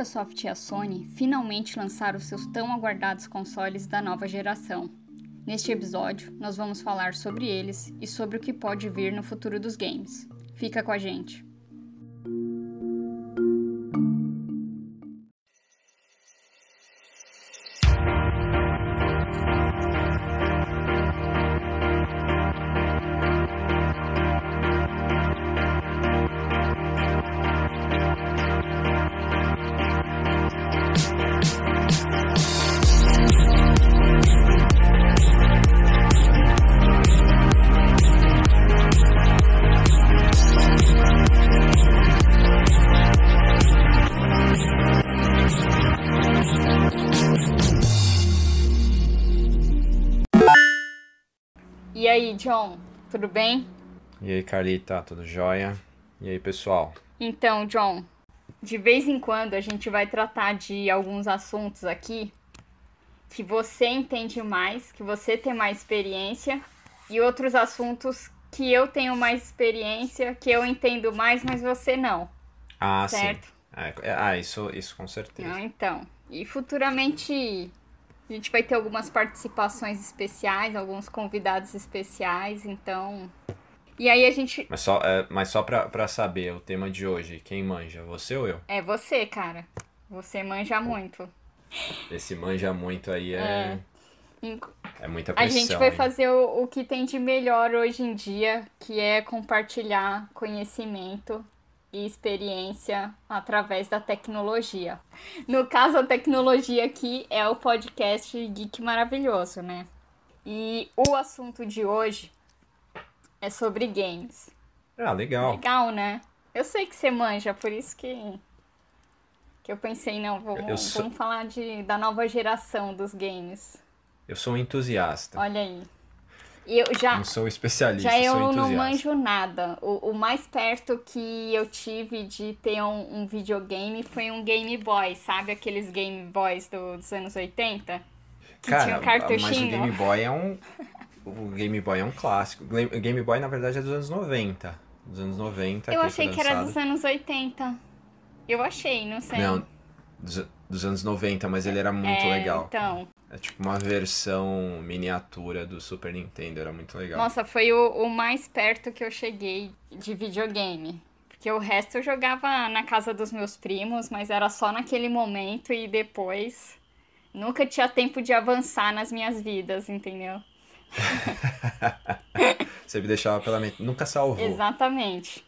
Microsoft e a Sony finalmente lançaram seus tão aguardados consoles da nova geração. Neste episódio, nós vamos falar sobre eles e sobre o que pode vir no futuro dos games. Fica com a gente! Aí, John, tudo bem? E aí, Carlita, tudo jóia? E aí, pessoal? Então, John, de vez em quando a gente vai tratar de alguns assuntos aqui que você entende mais, que você tem mais experiência, e outros assuntos que eu tenho mais experiência, que eu entendo mais, mas você não. Ah, certo? sim. É, ah, isso, isso com certeza. Não, então. E futuramente a gente vai ter algumas participações especiais, alguns convidados especiais, então. E aí a gente. Mas só, é, mas só pra, pra saber, o tema de hoje, quem manja, você ou eu? É você, cara. Você manja muito. Esse manja muito aí é. Inc- É, muita A pressão. gente vai hein? fazer o, o que tem de melhor hoje em dia, que é compartilhar conhecimento e experiência através da tecnologia. No caso, a tecnologia aqui é o podcast Geek Maravilhoso, né? E o assunto de hoje é sobre games. Ah, legal. Legal, né? Eu sei que você manja, por isso que, que eu pensei, não, vamos, sou- vamos falar de, da nova geração dos games. Eu sou um entusiasta. Olha aí. Eu já, Não sou especialista, já eu sou não entusiasta. manjo nada. O, o mais perto que eu tive de ter um, um videogame foi um Game Boy, sabe? Aqueles Game Boys do- dos anos 80? Que Cara, tinha um mas o cartuchinho. Game Boy é um. O Game Boy é um clássico. O Game Boy, na verdade, é dos anos 90. Dos anos 90. Eu achei que era dos anos 80. Eu achei, não sei. Não, dos, dos anos 90, mas ele era muito é, legal. Então, É tipo uma versão miniatura do Super Nintendo, era muito legal. nossa, foi o, o mais perto que eu cheguei de videogame. Porque o resto eu jogava na casa dos meus primos, mas era só naquele momento e depois nunca tinha tempo de avançar nas minhas vidas, entendeu? Você me deixava pela mente. Nunca salvou. Exatamente.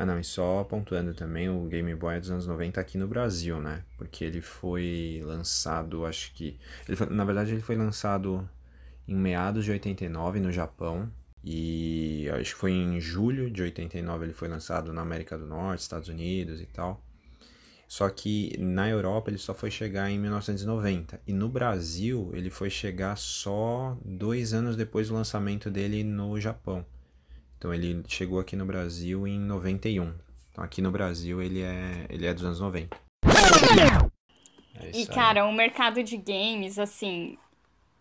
Ah, não, e só pontuando também, o Game Boy é dos anos 90 aqui no Brasil, né? Porque ele foi lançado, acho que. Ele foi- na verdade, ele foi lançado em meados de 89 no Japão. E acho que foi em julho de 89 ele foi lançado na América do Norte, Estados Unidos e tal. Só que na Europa ele só foi chegar em 1990. E no Brasil ele foi chegar só dois anos depois do lançamento dele no Japão. Então ele chegou aqui no Brasil em 91. Então aqui no Brasil ele é, ele é dos anos 90. É E, cara, o mercado de games, assim,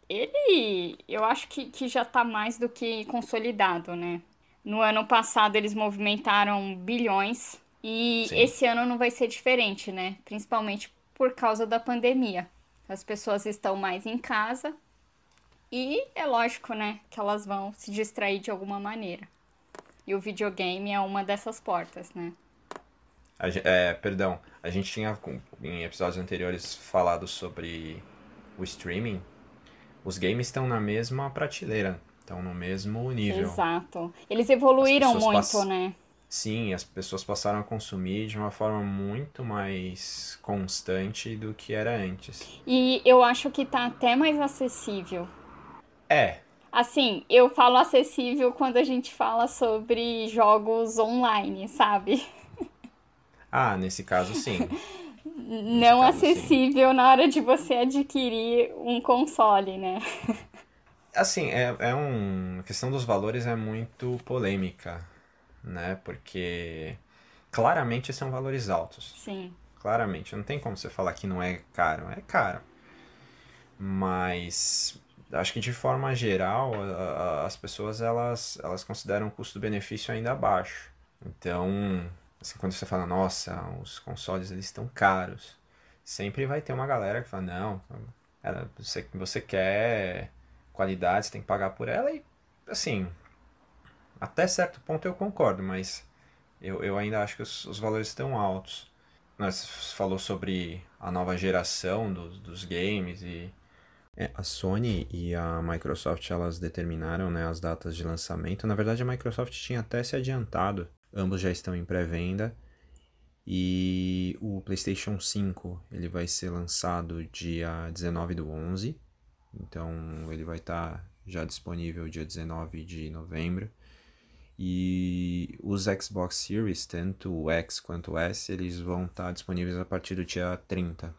ele eu acho que, que já tá mais do que consolidado, né? No ano passado eles movimentaram bilhões e Sim. esse ano não vai ser diferente, né? Principalmente por causa da pandemia. As pessoas estão mais em casa e é lógico, né, que elas vão se distrair de alguma maneira. E o videogame é uma dessas portas, né? A é, perdão, a gente tinha em episódios anteriores falado sobre o streaming. Os games estão na mesma prateleira, estão no mesmo nível. Exato. Eles evoluíram muito, pass- né? Sim, as pessoas passaram a consumir de uma forma muito mais constante do que era antes. E eu acho que tá até mais acessível. É, Assim, eu falo acessível quando a gente fala sobre jogos online, sabe? Ah, nesse caso sim. Não caso, acessível sim. na hora de você adquirir um console, né? Assim, é, é um. A questão dos valores é muito polêmica, né? Porque claramente são valores altos. Sim. Claramente. Não tem como você falar que não é caro. É caro. Mas acho que de forma geral as pessoas elas, elas consideram o custo-benefício ainda baixo. Então, assim, quando você fala, nossa, os consoles eles estão caros, sempre vai ter uma galera que fala, não, você, você quer qualidade, você tem que pagar por ela e, assim, até certo ponto eu concordo, mas eu, eu ainda acho que os, os valores estão altos. Nós falou sobre a nova geração dos, dos games e é, a Sony e a Microsoft elas determinaram né, as datas de lançamento. Na verdade, a Microsoft tinha até se adiantado. Ambos já estão em pré-venda. E o PlayStation 5 ele vai ser lançado dia 19 do 11. Então ele vai estar tá já disponível dia 19 de novembro. E os Xbox Series, tanto o X quanto o S, eles vão estar tá disponíveis a partir do dia 30.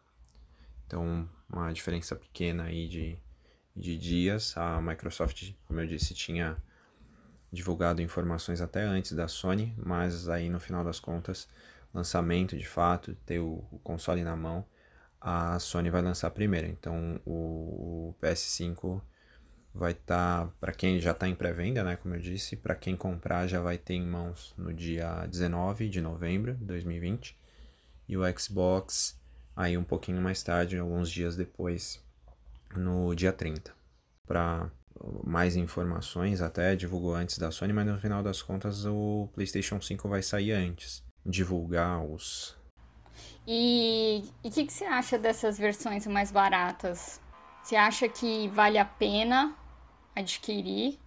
Então uma diferença pequena aí de, de dias. A Microsoft, como eu disse, tinha divulgado informações até antes da Sony, mas aí no final das contas, lançamento de fato, ter o, o console na mão, a Sony vai lançar primeiro. Então o, o PS5 vai estar, tá, para quem já está em pré-venda, né, como eu disse, para quem comprar já vai ter em mãos no dia 19 de novembro de 2020. E o Xbox aí um pouquinho mais tarde, alguns dias depois, no dia 30. Para mais informações, até divulgou antes da Sony, mas no final das contas o PlayStation 5 vai sair antes. Divulgar os. E o que, que você acha dessas versões mais baratas? Você acha que vale a pena adquirir?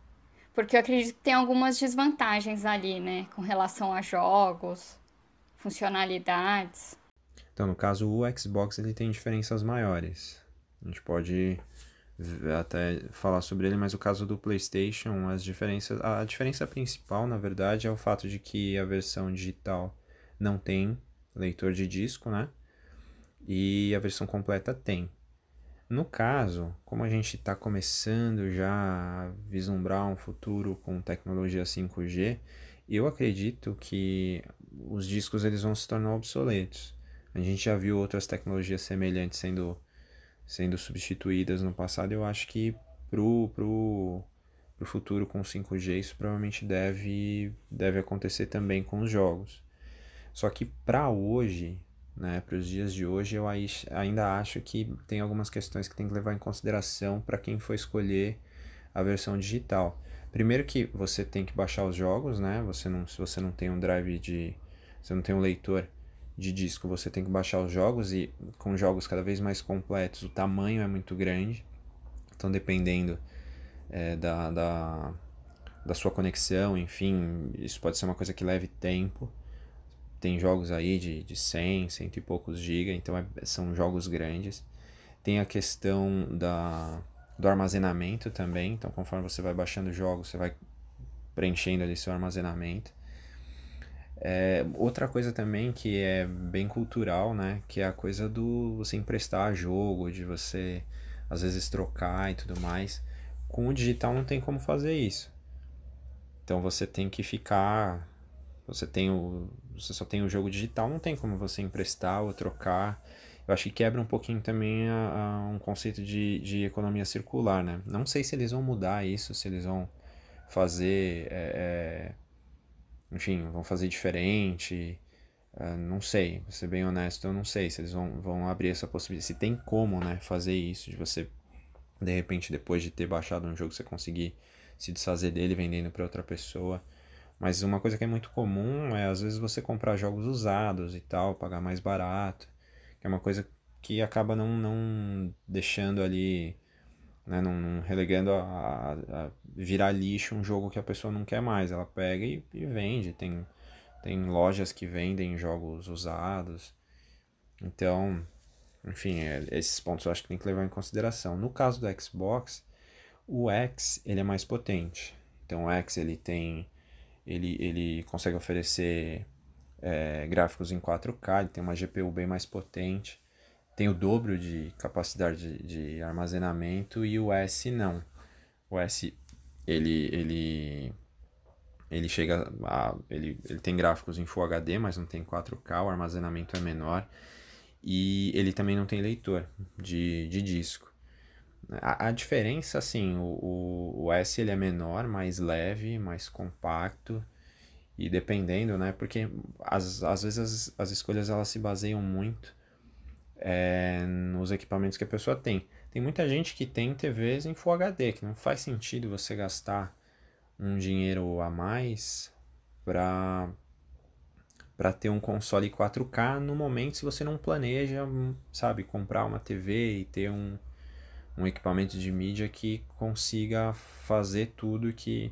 Porque eu acredito que tem algumas desvantagens ali, né? Com relação a jogos, funcionalidades. Então, no caso, o Xbox ele tem diferenças maiores. A gente pode até falar sobre ele, mas o caso do PlayStation, as diferenças, a diferença principal, na verdade, é o fato de que a versão digital não tem leitor de disco, né? E a versão completa tem. No caso, como a gente está começando já a vislumbrar um futuro com tecnologia 5G, eu acredito que os discos eles vão se tornar obsoletos. A gente já viu outras tecnologias semelhantes sendo, sendo substituídas no passado. Eu acho que pro, pro, pro futuro com 5G isso provavelmente deve, deve acontecer também com os jogos. Só que para hoje, né, para os dias de hoje, eu ainda acho que tem algumas questões que tem que levar em consideração para quem for escolher a versão digital. Primeiro que você tem que baixar os jogos, né? Você não, se você não tem um drive de, você não tem um leitor de disco você tem que baixar os jogos e com jogos cada vez mais completos o tamanho é muito grande. Então dependendo é, da, da, da sua conexão, enfim, isso pode ser uma coisa que leve tempo. Tem jogos aí de, de 100, cento e poucos gigas, então é, são jogos grandes. Tem a questão da, do armazenamento também, então conforme você vai baixando jogos, você vai preenchendo ali seu armazenamento. É, outra coisa também que é bem cultural, né? Que é a coisa do você emprestar jogo, de você às vezes trocar e tudo mais. Com o digital não tem como fazer isso. Então você tem que ficar. Você tem o. Você só tem o jogo digital, não tem como você emprestar ou trocar. Eu acho que quebra um pouquinho também a, a um conceito de, de economia circular, né? Não sei se eles vão mudar isso, se eles vão fazer. É, é, enfim, vão fazer diferente. Uh, não sei, pra ser bem honesto, eu não sei se eles vão, vão abrir essa possibilidade. Se tem como, né, fazer isso, de você, de repente, depois de ter baixado um jogo, você conseguir se desfazer dele vendendo para outra pessoa. Mas uma coisa que é muito comum é, às vezes, você comprar jogos usados e tal, pagar mais barato, que é uma coisa que acaba não, não deixando ali né? Não, não relegando a, a, virar lixo um jogo que a pessoa não quer mais. Ela pega e, e vende. Tem, tem lojas que vendem jogos usados. Então, enfim, é, esses pontos eu acho que tem que levar em consideração. No caso do Xbox, o X ele é mais potente. Então o X ele tem ele, ele consegue oferecer é, gráficos em 4K, ele tem uma GPU bem mais potente, tem o dobro de capacidade de, de armazenamento e o S não. O S ele, ele, ele chega a, ele, ele tem gráficos em Full HD, mas não tem 4K, o armazenamento é menor e ele também não tem leitor de, de disco. A, a diferença, assim, o, o, o S ele é menor, mais leve, mais compacto e dependendo, né? Porque às, às vezes as, as escolhas elas se baseiam muito é, nos equipamentos que a pessoa tem. Tem muita gente que tem TVs em Full HD, que não faz sentido você gastar um dinheiro a mais para para ter um console 4K no momento se você não planeja, sabe, comprar uma TV e ter um, um equipamento de mídia que consiga fazer tudo que,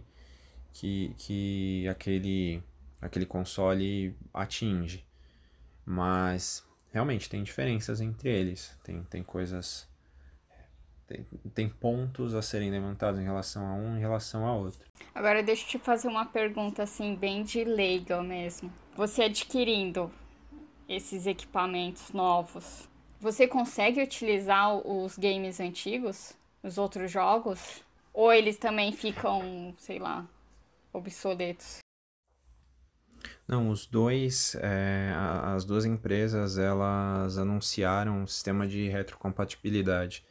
que, que aquele, aquele console atinge. Mas realmente tem diferenças entre eles, tem, tem coisas. Tem, tem pontos a serem levantados em relação a um em relação a outro. Agora deixa eu te fazer uma pergunta assim, bem de leigo mesmo. Você adquirindo esses equipamentos novos, você consegue utilizar os games antigos, os outros jogos? Ou eles também ficam, sei lá, obsoletos? Não, os dois, é, as duas empresas, elas anunciaram um sistema de retrocompatibilidade,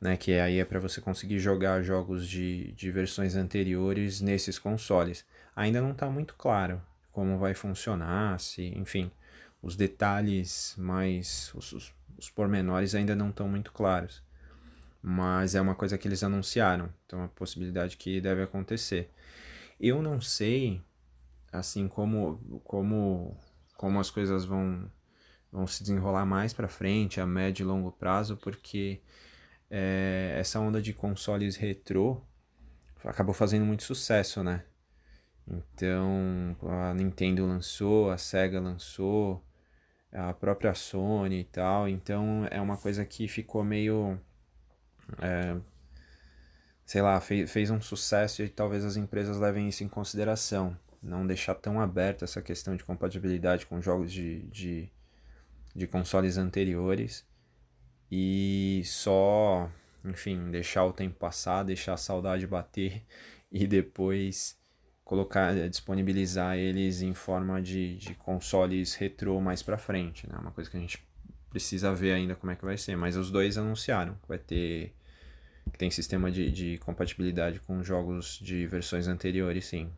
né? Que aí é para você conseguir jogar jogos de, de versões anteriores nesses consoles. Ainda não está muito claro como vai funcionar, se, enfim, os detalhes mais, os, os, os pormenores ainda não estão muito claros. Mas é uma coisa que eles anunciaram, então é uma possibilidade que deve acontecer. Eu não sei assim como como como as coisas vão vão se desenrolar mais para frente a médio e longo prazo porque é, essa onda de consoles retrô acabou fazendo muito sucesso né? Então a Nintendo lançou a Sega lançou a própria Sony e tal. Então é uma coisa que ficou meio é, sei lá fez, fez um sucesso e talvez as empresas levem isso em consideração não deixar tão aberta essa questão de compatibilidade com jogos de, de, de consoles anteriores e só, enfim, deixar o tempo passar, deixar a saudade bater e depois colocar, disponibilizar eles em forma de, de consoles retrô mais para frente, né? Uma coisa que a gente precisa ver ainda como é que vai ser, mas os dois anunciaram que vai ter que tem sistema de, de compatibilidade com jogos de versões anteriores, sim.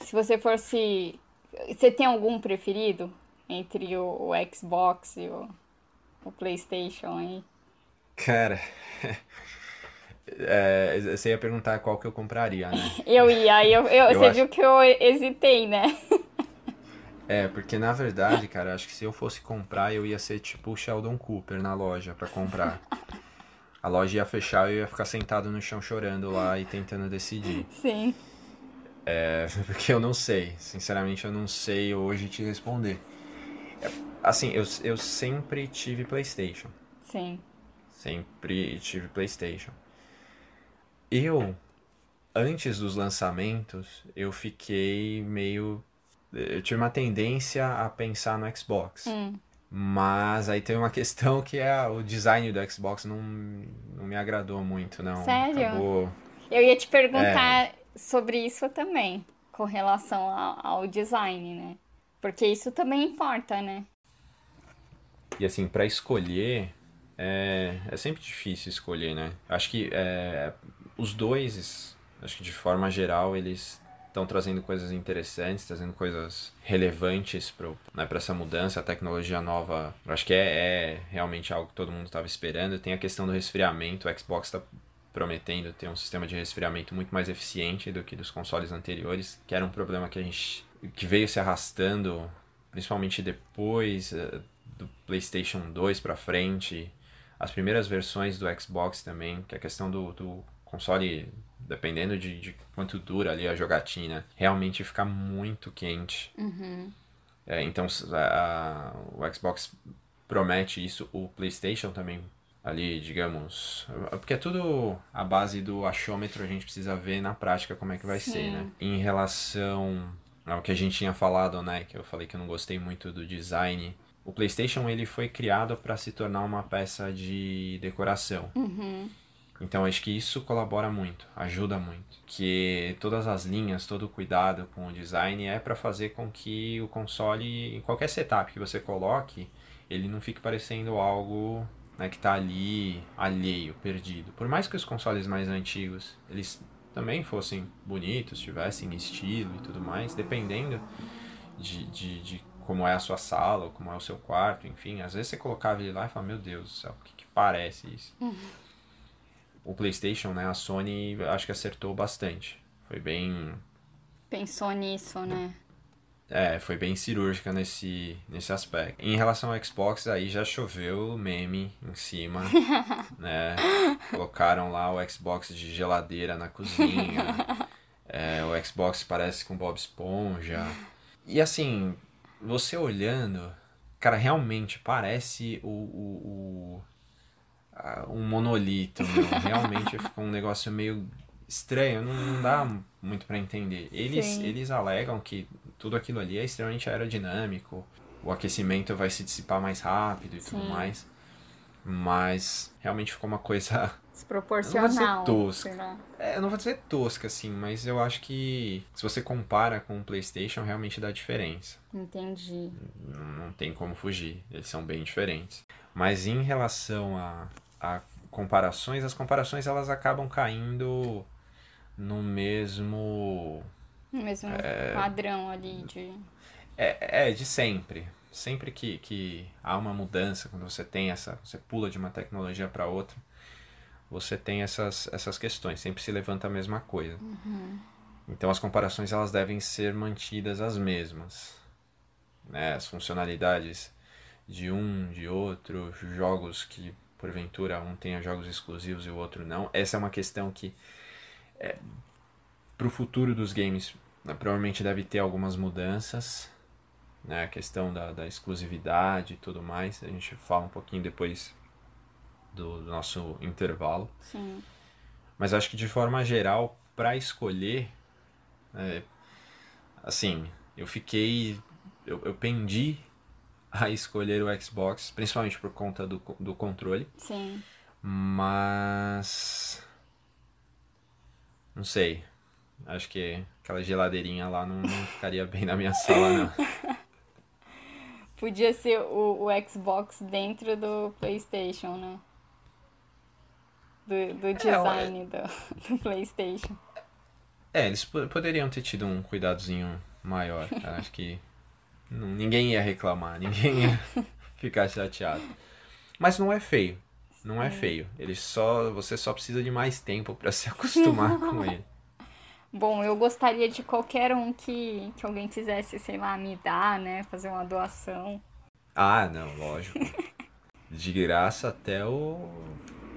Se você fosse. Você tem algum preferido entre o, o Xbox e o, o PlayStation aí? Cara. É, você ia perguntar qual que eu compraria, né? eu ia, eu, eu, eu você acho... viu que eu hesitei, né? é, porque na verdade, cara, acho que se eu fosse comprar, eu ia ser tipo o Sheldon Cooper na loja para comprar. A loja ia fechar e eu ia ficar sentado no chão chorando lá e tentando decidir. Sim. É, porque eu não sei, sinceramente eu não sei hoje te responder. É, assim, eu, eu sempre tive PlayStation. Sim. Sempre tive PlayStation. Eu, antes dos lançamentos, eu fiquei meio. Eu tive uma tendência a pensar no Xbox. Hum. Mas aí tem uma questão que é o design do Xbox não, não me agradou muito, não. Sério? Acabou... Eu ia te perguntar é sobre isso também, com relação ao, design, né? Porque isso também importa, né? E assim, para escolher, é, é sempre difícil escolher, né? Acho que é, os dois, acho que de forma geral, eles estão trazendo coisas interessantes, trazendo coisas relevantes para né, essa mudança, a tecnologia nova. Acho que é, é realmente algo que todo mundo estava esperando. Tem a questão do resfriamento, o Xbox está prometendo ter um sistema de resfriamento muito mais eficiente do que dos consoles anteriores, que era um problema que a gente que veio se arrastando, principalmente depois uh, do PlayStation 2 para frente, as primeiras versões do Xbox também, que a questão do, do console, dependendo de, de, quanto dura ali a jogatina, realmente fica muito quente. Uhum. É, então a, a, o Xbox promete isso, o PlayStation também ali, digamos. Porque é tudo a base do achômetro, a gente precisa ver na prática como é que vai Sim. ser, né? Em relação é o que a gente tinha falado, né? Que eu falei que eu não gostei muito do design. O PlayStation ele foi criado para se tornar uma peça de decoração. Uhum. Então acho que isso colabora muito, ajuda muito. Que todas as linhas, todo o cuidado com o design é para fazer com que o console, em qualquer setup que você coloque, ele não fique parecendo algo né, que está ali alheio, perdido. Por mais que os consoles mais antigos eles também fossem bonitos, tivessem estilo e tudo mais, dependendo de, de, de como é a sua sala, ou como é o seu quarto, enfim, às vezes você colocava ele lá e falava, meu Deus do céu, o que, que parece isso? Uhum. O PlayStation, né, a Sony acho que acertou bastante. Foi bem. Pensou nisso, né? É, foi bem cirúrgica nesse, nesse aspecto. Em relação ao Xbox, aí já choveu meme em cima, né? Colocaram lá o Xbox de geladeira na cozinha. É, o Xbox parece com Bob Esponja. E assim, você olhando, cara, realmente parece o, o, o um monolito, meu. Realmente ficou um negócio meio estranho, não, não dá muito para entender. Eles, eles alegam que tudo aquilo ali é extremamente aerodinâmico, o aquecimento vai se dissipar mais rápido e Sim. tudo mais. Mas realmente ficou uma coisa. Desproporcional. Não vou dizer tosca. É, eu não vou dizer tosca, assim, mas eu acho que se você compara com o PlayStation, realmente dá diferença. Entendi. Não, não tem como fugir, eles são bem diferentes. Mas em relação a, a comparações, as comparações elas acabam caindo no mesmo. No mesmo é, padrão ali de. É, é, de sempre. Sempre que, que há uma mudança, quando você tem essa. Você pula de uma tecnologia para outra, você tem essas, essas questões. Sempre se levanta a mesma coisa. Uhum. Então as comparações elas devem ser mantidas as mesmas. Né? As funcionalidades de um, de outro, jogos que porventura um tenha jogos exclusivos e o outro não. Essa é uma questão que é, para o futuro dos games né, provavelmente deve ter algumas mudanças, né, a questão da, da exclusividade e tudo mais. A gente fala um pouquinho depois do, do nosso intervalo. Sim. Mas acho que de forma geral, para escolher, é, assim, eu fiquei, eu, eu pendi a escolher o Xbox, principalmente por conta do, do controle. Sim. Mas não sei. Acho que aquela geladeirinha lá não, não ficaria bem na minha sala, não. Podia ser o, o Xbox dentro do PlayStation, né? Do, do design é, do, do PlayStation. É, eles poderiam ter tido um cuidadozinho maior. Acho que ninguém ia reclamar, ninguém ia ficar chateado. Mas não é feio. Não é feio. Ele só. Você só precisa de mais tempo para se acostumar com ele. Bom, eu gostaria de qualquer um que, que alguém quisesse, sei lá, me dar, né? Fazer uma doação. Ah, não, lógico. de graça até o.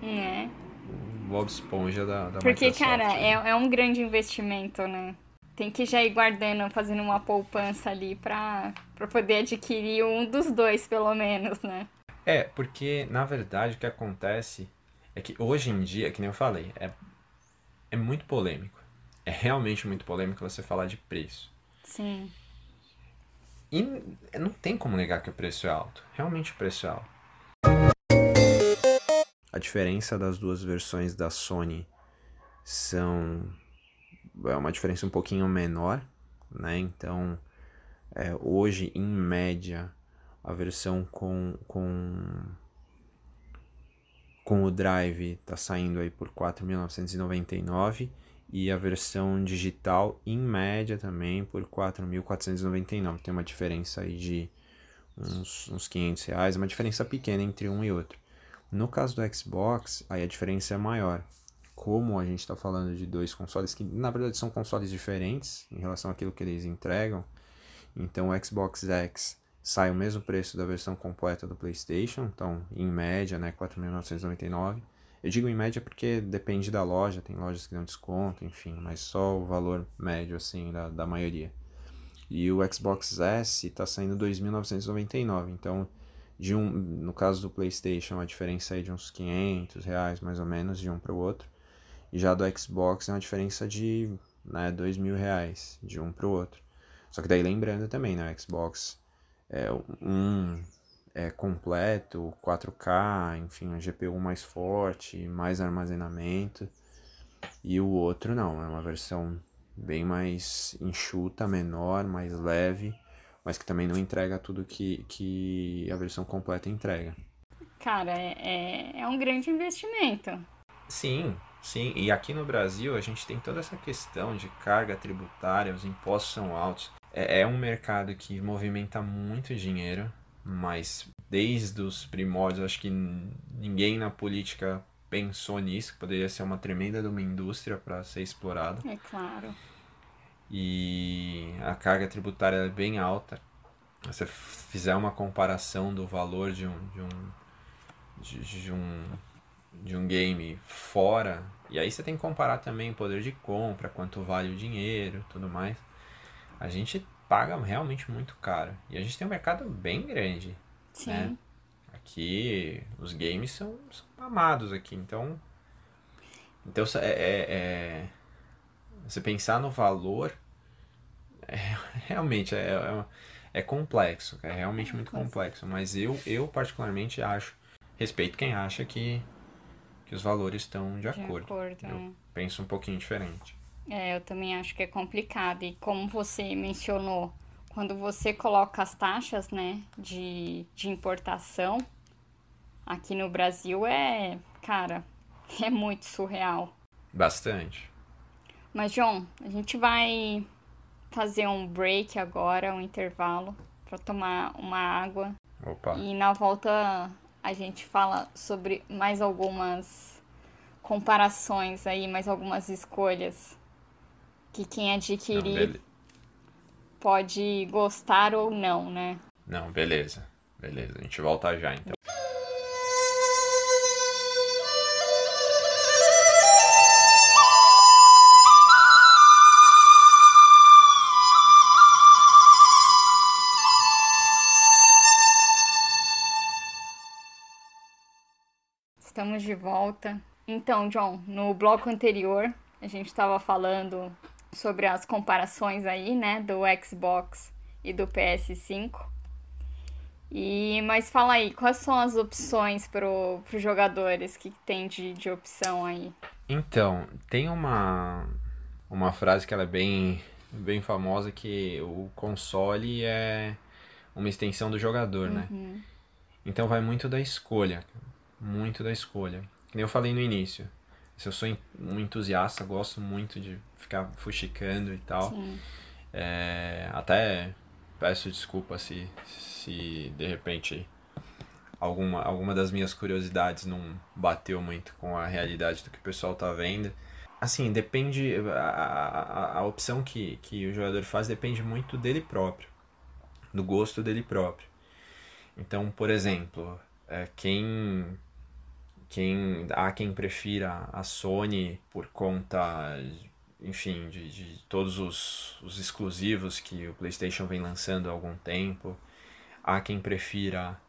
É. O Bob Esponja da, da Porque, Microsoft, cara, né? é, é um grande investimento, né? Tem que já ir guardando, fazendo uma poupança ali pra, pra poder adquirir um dos dois, pelo menos, né? É, porque na verdade o que acontece é que hoje em dia, que nem eu falei, é, é muito polêmico. É realmente muito polêmico você falar de preço. Sim. E não tem como negar que o preço é alto. Realmente o preço é alto. A diferença das duas versões da Sony são é uma diferença um pouquinho menor, né? Então, é, hoje em média a versão com, com, com o Drive está saindo aí por 4.999 e a versão digital em média também por 4.499. Tem uma diferença aí de uns, uns 500 reais, uma diferença pequena entre um e outro. No caso do Xbox, aí a diferença é maior. Como a gente está falando de dois consoles que na verdade são consoles diferentes em relação àquilo que eles entregam, então o Xbox X sai o mesmo preço da versão completa do PlayStation, então em média, né, 4.999. Eu digo em média porque depende da loja, tem lojas que dão desconto, enfim, mas só o valor médio assim da, da maioria. E o Xbox S está saindo 2.999, então de um, no caso do PlayStation a diferença é de uns 500 reais mais ou menos de um para o outro. E já do Xbox é uma diferença de né, 2 mil reais de um para o outro. Só que daí lembrando também, né? O Xbox é um é completo, 4K, enfim, um GPU mais forte, mais armazenamento. E o outro não, é uma versão bem mais enxuta, menor, mais leve, mas que também não entrega tudo que, que a versão completa entrega. Cara, é, é, é um grande investimento. Sim, sim. E aqui no Brasil a gente tem toda essa questão de carga tributária, os impostos são altos. É, é um mercado que movimenta muito dinheiro, mas desde os primórdios acho que ninguém na política pensou nisso, que poderia ser uma tremenda de uma indústria para ser explorada. É claro. E a carga tributária é bem alta. Se você fizer uma comparação do valor de um, de um, de, de um, de um game fora, e aí você tem que comparar também o poder de compra, quanto vale o dinheiro, tudo mais. A gente paga realmente muito caro. E a gente tem um mercado bem grande. Sim. Né? Aqui os games são, são amados aqui, então. Então é, é, é você pensar no valor é, realmente é, é, é, complexo, é realmente muito complexo. Mas eu, eu particularmente acho, respeito quem acha que, que os valores estão de, de acordo. acordo eu é. penso um pouquinho diferente. É, eu também acho que é complicado. E como você mencionou, quando você coloca as taxas né, de, de importação, aqui no Brasil é, cara, é muito surreal. Bastante. Mas, João, a gente vai fazer um break agora, um intervalo, para tomar uma água. Opa. E na volta a gente fala sobre mais algumas comparações aí, mais algumas escolhas que quem adquirir não, pode gostar ou não, né? Não, beleza. Beleza, a gente volta já então. Estamos de volta. Então, John, no bloco anterior a gente estava falando sobre as comparações aí, né, do Xbox e do PS5. E, mas fala aí, quais são as opções para os jogadores que tem de, de opção aí? Então, tem uma, uma frase que ela é bem, bem famosa que o console é uma extensão do jogador, né? uhum. né? Então vai muito da escolha, muito da escolha. Como eu falei no início, se eu sou um entusiasta, gosto muito de ficar fuxicando e tal. É, até peço desculpa se, se de repente alguma, alguma das minhas curiosidades não bateu muito com a realidade do que o pessoal tá vendo. Assim, depende. A, a, a opção que, que o jogador faz depende muito dele próprio, do gosto dele próprio. Então, por exemplo, é, quem quem há quem prefira a Sony por conta, enfim, de, de todos os, os exclusivos que o PlayStation vem lançando há algum tempo. Há quem prefira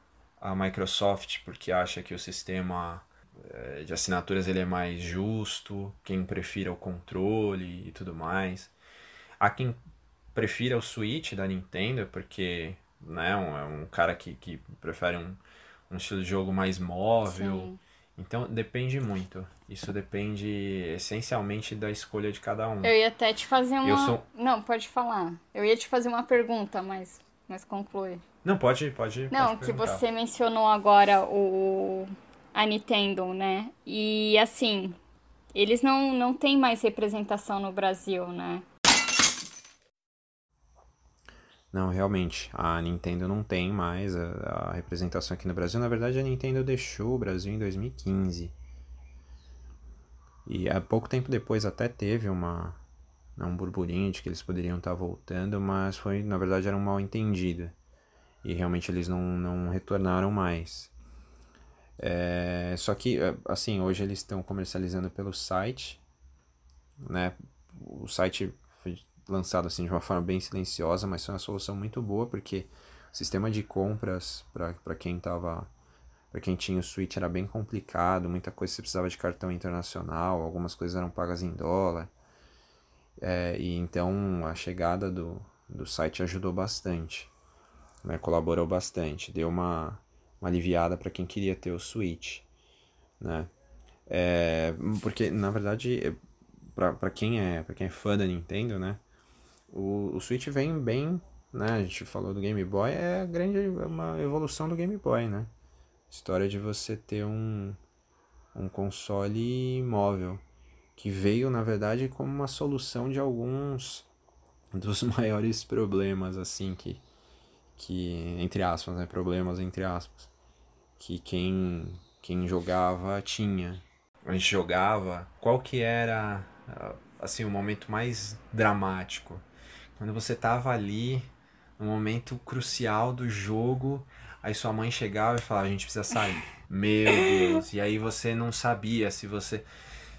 a Microsoft porque acha que o sistema eh, de assinaturas ele é mais justo, quem prefira o controle e tudo mais. Há quem prefira o Switch da Nintendo porque né, um, é um cara que, que prefere um, um estilo de jogo mais móvel. Sim então depende muito. Isso depende essencialmente da escolha de cada um. Eu ia até te fazer uma. Sou... Não, pode falar. Eu ia te fazer uma pergunta, mas, mas conclui. Não, pode, pode. Não, pode que você mencionou agora o a Nintendo, né? E assim, eles não, não têm mais representação no Brasil, né? Não, realmente, a Nintendo não tem mais a, a, representação aqui no Brasil. Na verdade, a Nintendo deixou o Brasil em 2015. E há pouco tempo depois até teve uma, né, um burburinho de que eles poderiam estar voltando, mas foi, na verdade, era um mal entendido. E realmente eles não, não retornaram mais. É, só que, assim, hoje eles estão comercializando pelo site, né? O site lançado assim de uma forma bem silenciosa, mas foi uma solução muito boa porque o sistema de compras para quem tava para quem tinha o Switch era bem complicado, muita coisa você precisava de cartão internacional, algumas coisas eram pagas em dólar. É, e então a chegada do, do site ajudou bastante, né? Colaborou bastante, deu uma, uma aliviada para quem queria ter o Switch, né? É, porque na verdade para quem é quem é fã da Nintendo, né? O, o Switch vem bem, né? A gente falou do Game Boy, é grande uma evolução do Game Boy, né? História de você ter um um console móvel que veio na verdade como uma solução de alguns dos maiores problemas assim que que entre aspas, né, problemas entre aspas, que quem quem jogava tinha. A gente jogava, qual que era assim o momento mais dramático? Quando você tava ali no momento crucial do jogo, aí sua mãe chegava e falava: "A gente precisa sair". Meu Deus. E aí você não sabia se você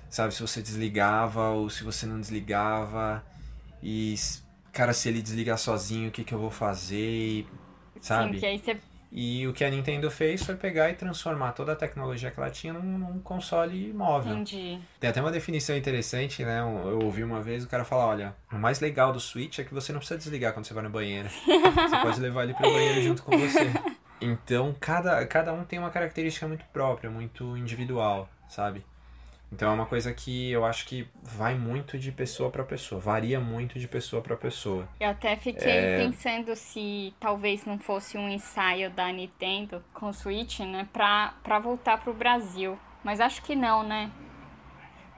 sabe se você desligava ou se você não desligava e cara, se ele desligar sozinho, o que, que eu vou fazer? Sabe? Sim, que aí você E o que a Nintendo fez foi pegar e transformar toda a tecnologia que ela tinha num, num console móvel. entendi. Tem até uma definição interessante, né? Eu ouvi uma vez o cara falar, olha, o mais legal do Switch é que você não precisa desligar quando você vai no banheiro. você pode levar ele pro banheiro junto com você. Então, cada, cada um tem uma característica muito própria, muito individual, sabe? Então é uma coisa que eu acho que vai muito de pessoa para pessoa, varia muito de pessoa para pessoa. Eu até fiquei pensando se talvez não fosse um ensaio da Nintendo com o Switch, né, pra, pra voltar pro Brasil. Mas acho que não, né?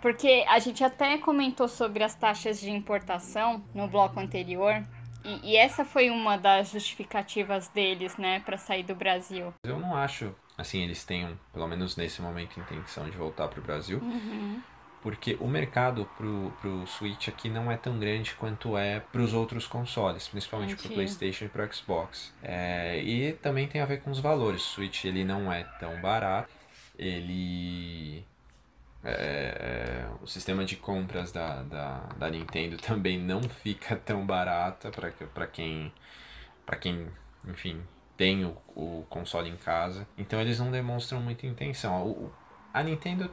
Porque a gente até comentou sobre as taxas de importação no bloco anterior. E, e essa foi uma das justificativas deles, né, pra sair do Brasil. Eu não acho, assim, eles tenham, pelo menos nesse momento, intenção de voltar pro Brasil. Porque o mercado pro, pro Switch aqui não é tão grande quanto é pros outros consoles, principalmente pro Entendi. PlayStation e pro Xbox. É, e também tem a ver com os valores. O Switch ele não é tão barato, ele é, o sistema de compras da, da, da Nintendo também não fica tão barata para para quem para quem enfim tem o, o console em casa então eles não demonstram muita intenção o, a Nintendo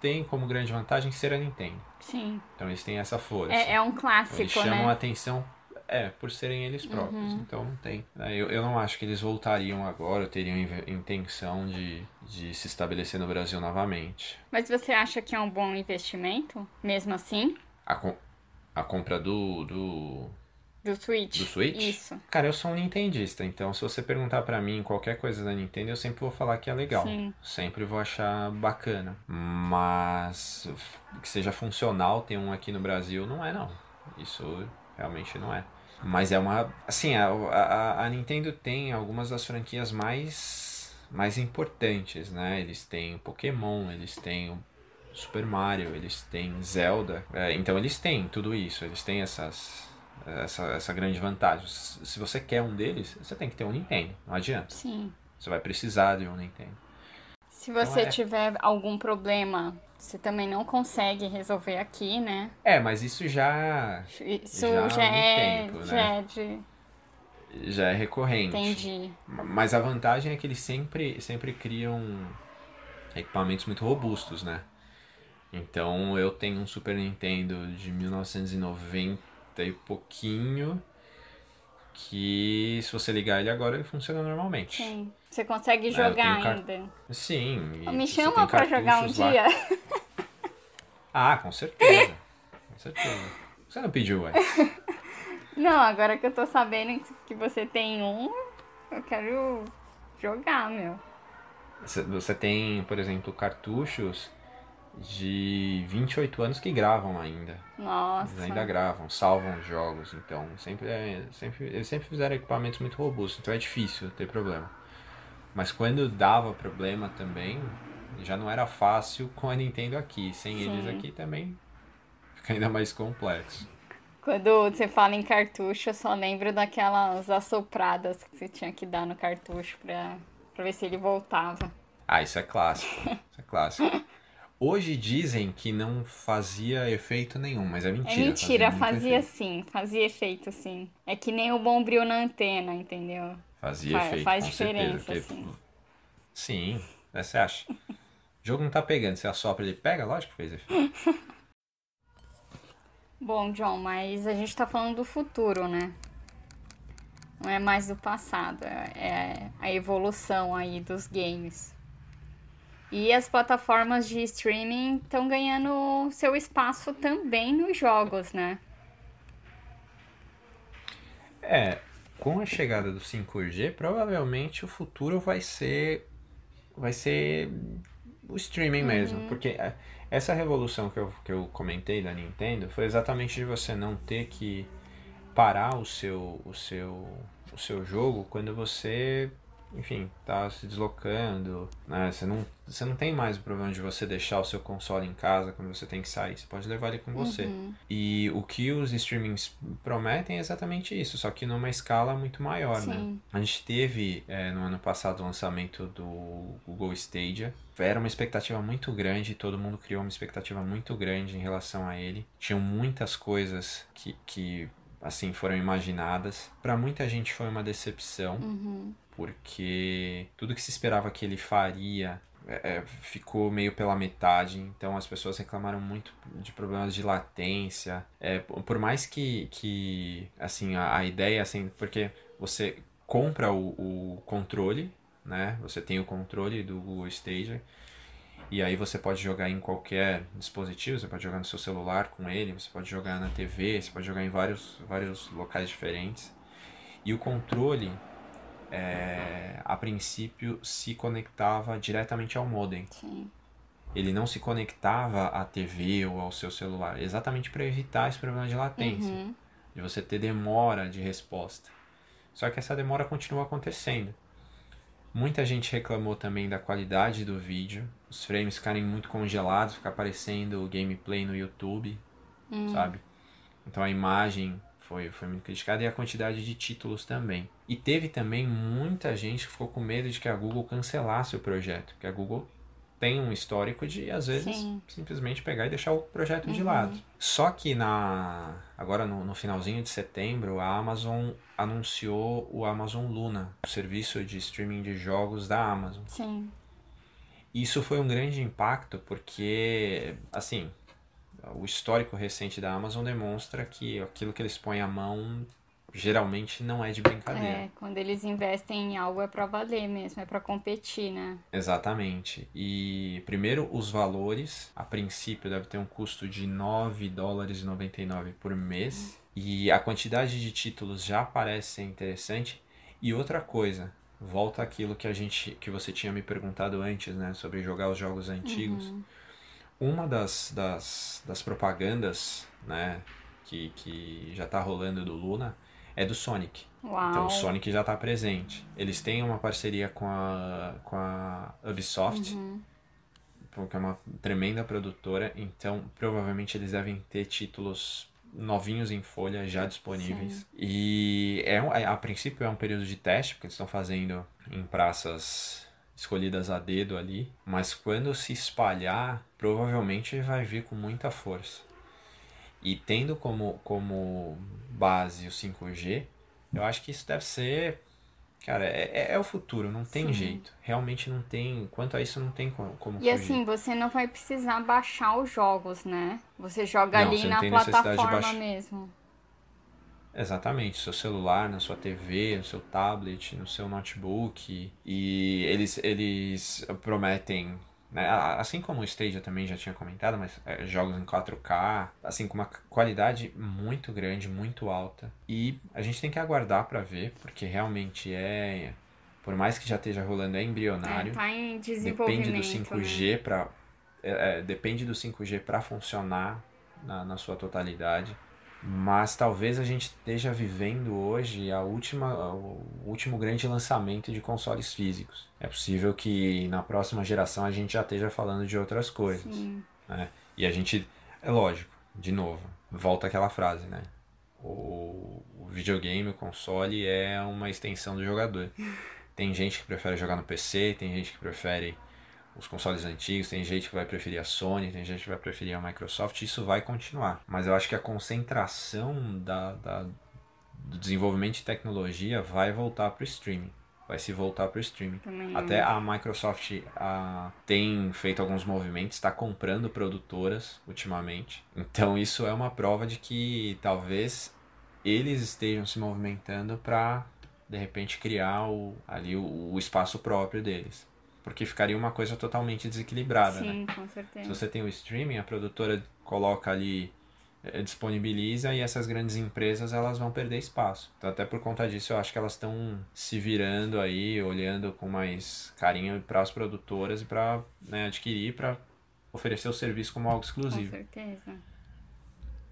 tem como grande vantagem ser a Nintendo Sim. então eles têm essa força É, é um eles clássico, chamam a né? atenção é por serem eles próprios Uhum. então não tem né? eu, eu não acho que eles voltariam agora teriam intenção de, de se estabelecer no Brasil novamente Mas você acha que é um bom investimento, mesmo assim? a, com, a compra do, do Do Switch? Do Switch? Isso. Cara, eu sou um nintendista, então se você perguntar pra mim qualquer coisa da Nintendo, eu sempre vou falar que é legal. Sim. Sempre vou achar bacana. Mas que seja funcional ter um aqui no Brasil, não é não. Isso realmente não é. Mas é uma. Assim, a, a, a Nintendo tem algumas das franquias mais, mais importantes, né? Eles têm Pokémon, eles têm o Super Mario, eles têm Zelda. É, então eles têm tudo isso, eles têm essas, essa, essa grande vantagem. Se você quer um deles, você tem que ter um Nintendo. Não adianta. Sim. Você vai precisar de um Nintendo. Se você Então é. tiver algum problema, você também não consegue resolver aqui, né? É, mas isso já, Isso Já há já, é, tempo, né? já é de. já é recorrente. Entendi. Mas a vantagem é que eles sempre, sempre criam equipamentos muito robustos, né? Então eu tenho um Super Nintendo de 1990 e pouquinho que se você ligar ele agora ele funciona normalmente. Sim. Você consegue eu jogar car- ainda. Sim. Me chama pra jogar um lá. dia. Ah, com certeza. com certeza. Você não pediu, ué. Não, agora que eu tô sabendo que você tem um, eu quero jogar, meu. Você tem, por exemplo, cartuchos de 28 anos que gravam ainda. Eles Nossa. ainda gravam, salvam os jogos, então sempre, é, sempre eles sempre fizeram equipamentos muito robustos, então é difícil ter problema. Mas quando dava problema também, já não era fácil com a Nintendo aqui. Sem eles Sim. aqui também fica ainda mais complexo. Quando você fala em cartucho, eu só lembro daquelas assopradas que você tinha que dar no cartucho pra, pra ver se ele voltava. Ah, isso é clássico. Isso é clássico. Hoje dizem que não fazia efeito nenhum, mas é mentira. É mentira, fazia efeito. sim, fazia efeito sim. É que nem o bom brilho na antena, entendeu? Fazia Fa- efeito, faz com diferença, certeza. porque- sim. Sim, né, você acha? O jogo não tá pegando, você assopra ele pega, lógico que fez efeito. Bom, John, mas a gente tá falando do futuro, né? Não é mais do passado, é a evolução aí dos games. E as plataformas de streaming estão ganhando seu espaço também nos jogos, né? É, com a chegada do 5G, provavelmente o futuro vai ser vai ser o streaming uhum. mesmo, porque é, essa revolução que eu, que eu comentei da Nintendo foi exatamente de você não ter que parar o seu o seu o seu jogo quando você enfim, tá se deslocando, né? Você não, você não tem mais o problema de você deixar o seu console em casa quando você tem que sair. Você pode levar ele com você. Uhum. E o que os streamings prometem é exatamente isso, só que numa escala muito maior, né? Sim. né? A gente teve é, no ano passado o lançamento do Google Stadia. Era uma expectativa muito grande, todo mundo criou uma expectativa muito grande em relação a ele. Tinham muitas coisas que, que assim foram imaginadas. Para muita gente foi uma decepção. Uhum porque tudo que se esperava que ele faria é, é, ficou meio pela metade, então as pessoas reclamaram muito de problemas de latência. É, por mais que, que assim, a, a ideia, assim, porque você compra o, o controle, né? Você tem o controle do Google Stadia, e aí você pode jogar em qualquer dispositivo, você pode jogar no seu celular com ele, você pode jogar na TV, você pode jogar em vários, vários locais diferentes. E o controle, é, a princípio se conectava diretamente ao modem. Sim. Ele não se conectava à TV ou ao seu celular, exatamente para evitar esse problema de latência, uhum. de você ter demora de resposta. Só que essa demora continua acontecendo. Muita gente reclamou também da qualidade do vídeo, os frames ficarem muito congelados, ficar aparecendo gameplay no YouTube, uhum. sabe? Então a imagem foi, foi muito criticada e a quantidade de títulos também. E teve também muita gente que ficou com medo de que a Google cancelasse o projeto, que a Google tem um histórico de às vezes Sim. simplesmente pegar e deixar o projeto uhum. de lado. Só que na agora no, no, finalzinho de setembro a Amazon anunciou o Amazon Luna, o serviço de streaming de jogos da Amazon. Sim. Isso foi um grande impacto porque assim o histórico recente da Amazon demonstra que aquilo que eles põem à mão geralmente não é de brincadeira. É, quando eles investem em algo é para valer mesmo, é para competir, né? Exatamente. E primeiro os valores, a princípio deve ter um custo de 9 dólares e 99 por mês, e a quantidade de títulos já parece ser interessante. E outra coisa, volta aquilo que a gente que você tinha me perguntado antes, né, sobre jogar os jogos antigos. Uhum uma das, das, das propagandas, né, que, que já tá rolando do Luna é do Sonic. Uau. Então o Sonic já tá presente. Eles têm uma parceria com a, com a Ubisoft, uhum. que é uma tremenda produtora, então provavelmente eles devem ter títulos novinhos em folha já disponíveis. Sim. E é, a princípio é um período de teste, porque eles estão fazendo em praças escolhidas a dedo ali, mas quando se espalhar, provavelmente vai vir com muita força. E tendo como, como base o 5G, eu acho que isso deve ser. Cara, é, é, é o futuro, não tem Sim. jeito. Realmente não tem. Quanto a isso, não tem como. como e fugir. assim, você não vai precisar baixar os jogos, né? Você joga não, ali na plataforma mesmo. Exatamente, seu celular, na sua TV, no seu tablet, no seu notebook. E eles, eles prometem, né, assim como o Stadia também já tinha comentado, mas é, jogos em 4K, assim com uma qualidade muito grande, muito alta. E a gente tem que aguardar para ver, porque realmente é por mais que já esteja rolando, é embrionário. É, tá em desenvolvimento. Depende do 5G né? para é, é, depende do 5G para funcionar na, na sua totalidade. Mas talvez a gente esteja vivendo hoje a última, o último grande lançamento de consoles físicos. É possível que na próxima geração a gente já esteja falando de outras coisas. Né? E a gente, é lógico, de novo, volta aquela frase, né? O, o videogame, o console é uma extensão do jogador. Tem gente que prefere jogar no PC, tem gente que prefere os consoles antigos, tem gente que vai preferir a Sony, tem gente que vai preferir a Microsoft, isso vai continuar. Mas eu acho que a concentração da, da do desenvolvimento de tecnologia vai voltar para o streaming. Vai se voltar para o streaming. Também. Até a Microsoft a, tem feito alguns movimentos, está comprando produtoras ultimamente. Então isso é uma prova de que talvez eles estejam se movimentando para de repente criar o, ali o, o espaço próprio deles. Porque ficaria uma coisa totalmente desequilibrada, Sim, né? com certeza. Se você tem o streaming, a produtora coloca ali, eh, disponibiliza e essas grandes empresas elas vão perder espaço. Então, até por conta disso, eu acho que elas estão se virando aí, olhando com mais carinho para as produtoras e para né, adquirir, para oferecer o serviço como algo Com exclusivo. certeza.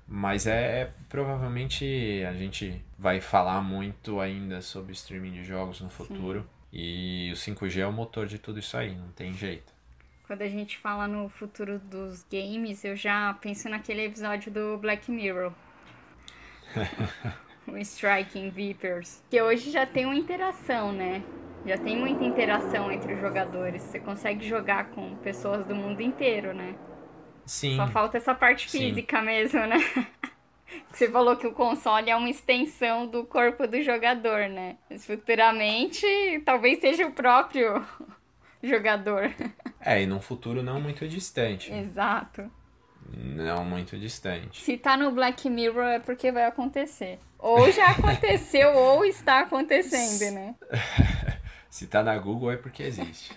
Mas é, é- provavelmente a gente vai falar muito ainda sobre streaming de jogos no futuro. E o 5G é o motor de tudo isso aí, não tem jeito. Quando a gente fala no futuro dos games, eu já penso naquele episódio do Black Mirror. o Striking Vipers. Que hoje já tem uma interação, né? Já tem muita interação entre os jogadores. Você consegue jogar com pessoas do mundo inteiro, né? Sim, Só falta essa parte Sim. física mesmo, né? Você falou que o console é uma extensão do corpo do jogador, né? Mas futuramente talvez seja o próprio jogador. é, e num futuro não muito distante. Exato. Não muito distante. Se tá no Black Mirror é porque vai acontecer. Ou já aconteceu ou está acontecendo, né? Se tá na Google é porque existe.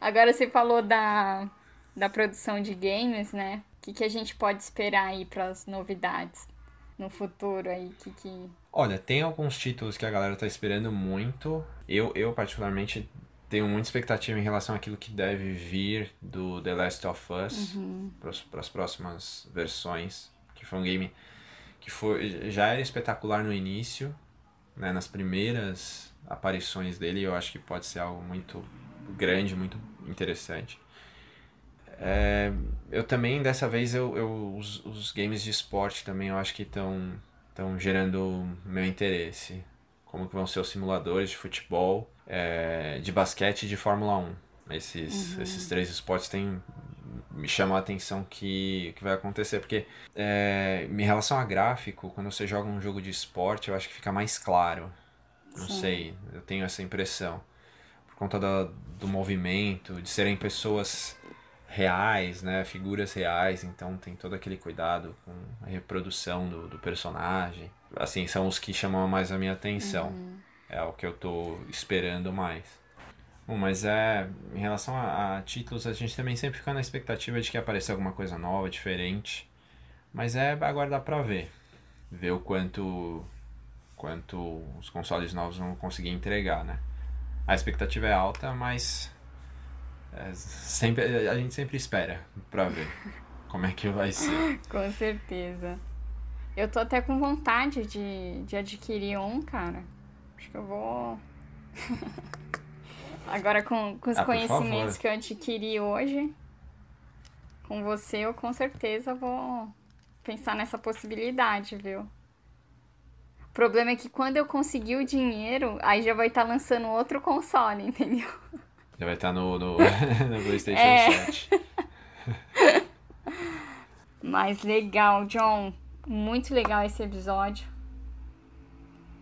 Agora você falou da, da produção de games, né? O que, que a gente pode esperar aí para as novidades no futuro aí? Que, que... Olha, tem alguns títulos que a galera tá esperando muito. Eu, eu particularmente, tenho muita expectativa em relação àquilo que deve vir do The Last of Us para as próximas versões. Que foi um game que foi, já era espetacular no início, né, nas primeiras aparições dele. Eu acho que pode ser algo muito grande, muito interessante. É, eu também, dessa vez, eu, eu, os, os games de esporte também eu acho que estão estão gerando meu interesse. Como que vão ser os simuladores de futebol, é, de basquete e de Fórmula 1. Esses, esses três esportes têm, me chamam a atenção que, que vai acontecer. Porque é, em relação a gráfico, quando você joga um jogo de esporte, eu acho que fica mais claro. Não Sim. sei, eu tenho essa impressão. Por conta da, do movimento, de serem pessoas reais, né? Figuras reais, então tem todo aquele cuidado com a reprodução do, do personagem. Assim, são os que chamam mais a minha atenção. É o que eu tô esperando mais. Bom, mas é. Em relação a, a títulos, a gente também sempre fica na expectativa de que apareça alguma coisa nova, diferente. Mas é aguardar pra ver. Ver o quanto. quanto os consoles novos vão conseguir entregar, né? A expectativa é alta, mas. É, sempre, a gente sempre espera pra ver como é que vai ser. Com certeza. Eu tô até com vontade de, de adquirir um, cara. Acho que eu vou. Agora, com, com os Ah, conhecimentos que eu adquiri hoje, com você, eu com certeza vou pensar nessa possibilidade, viu? O problema é que quando eu conseguir o dinheiro, aí já vai estar lançando outro console, entendeu? Já vai estar no, no, no PlayStation É. 7. Mas legal, John. Muito legal esse episódio.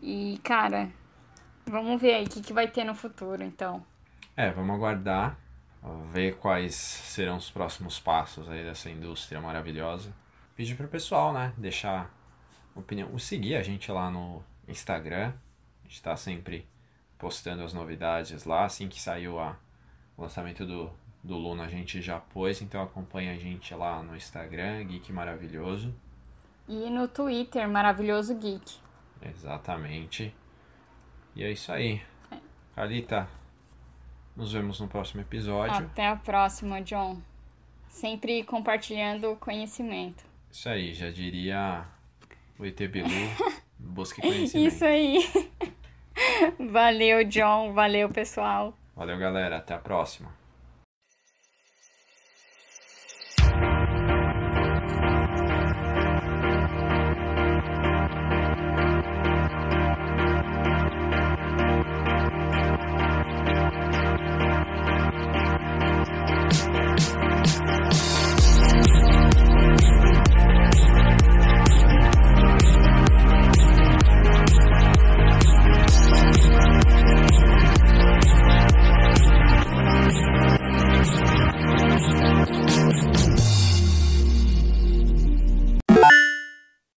E, cara, vamos ver aí o que, que vai ter no futuro, então. É, vamos aguardar, ver quais serão os próximos passos aí dessa indústria maravilhosa. Pedir pro pessoal, né, deixar opinião, seguir a gente lá no Instagram. A gente tá sempre postando as novidades lá, assim que saiu a, o lançamento do, do Luna a gente já pôs, então acompanha a gente lá no Instagram, Geek Maravilhoso. E no Twitter, Maravilhoso Geek. Exatamente. E é isso aí. Calita, nos vemos no próximo episódio. Até a próxima, John. Sempre compartilhando conhecimento. Isso aí, já diria o ET Bilu, busque conhecimento. Isso aí. Valeu, John. Valeu, pessoal. Valeu, galera. Até a próxima.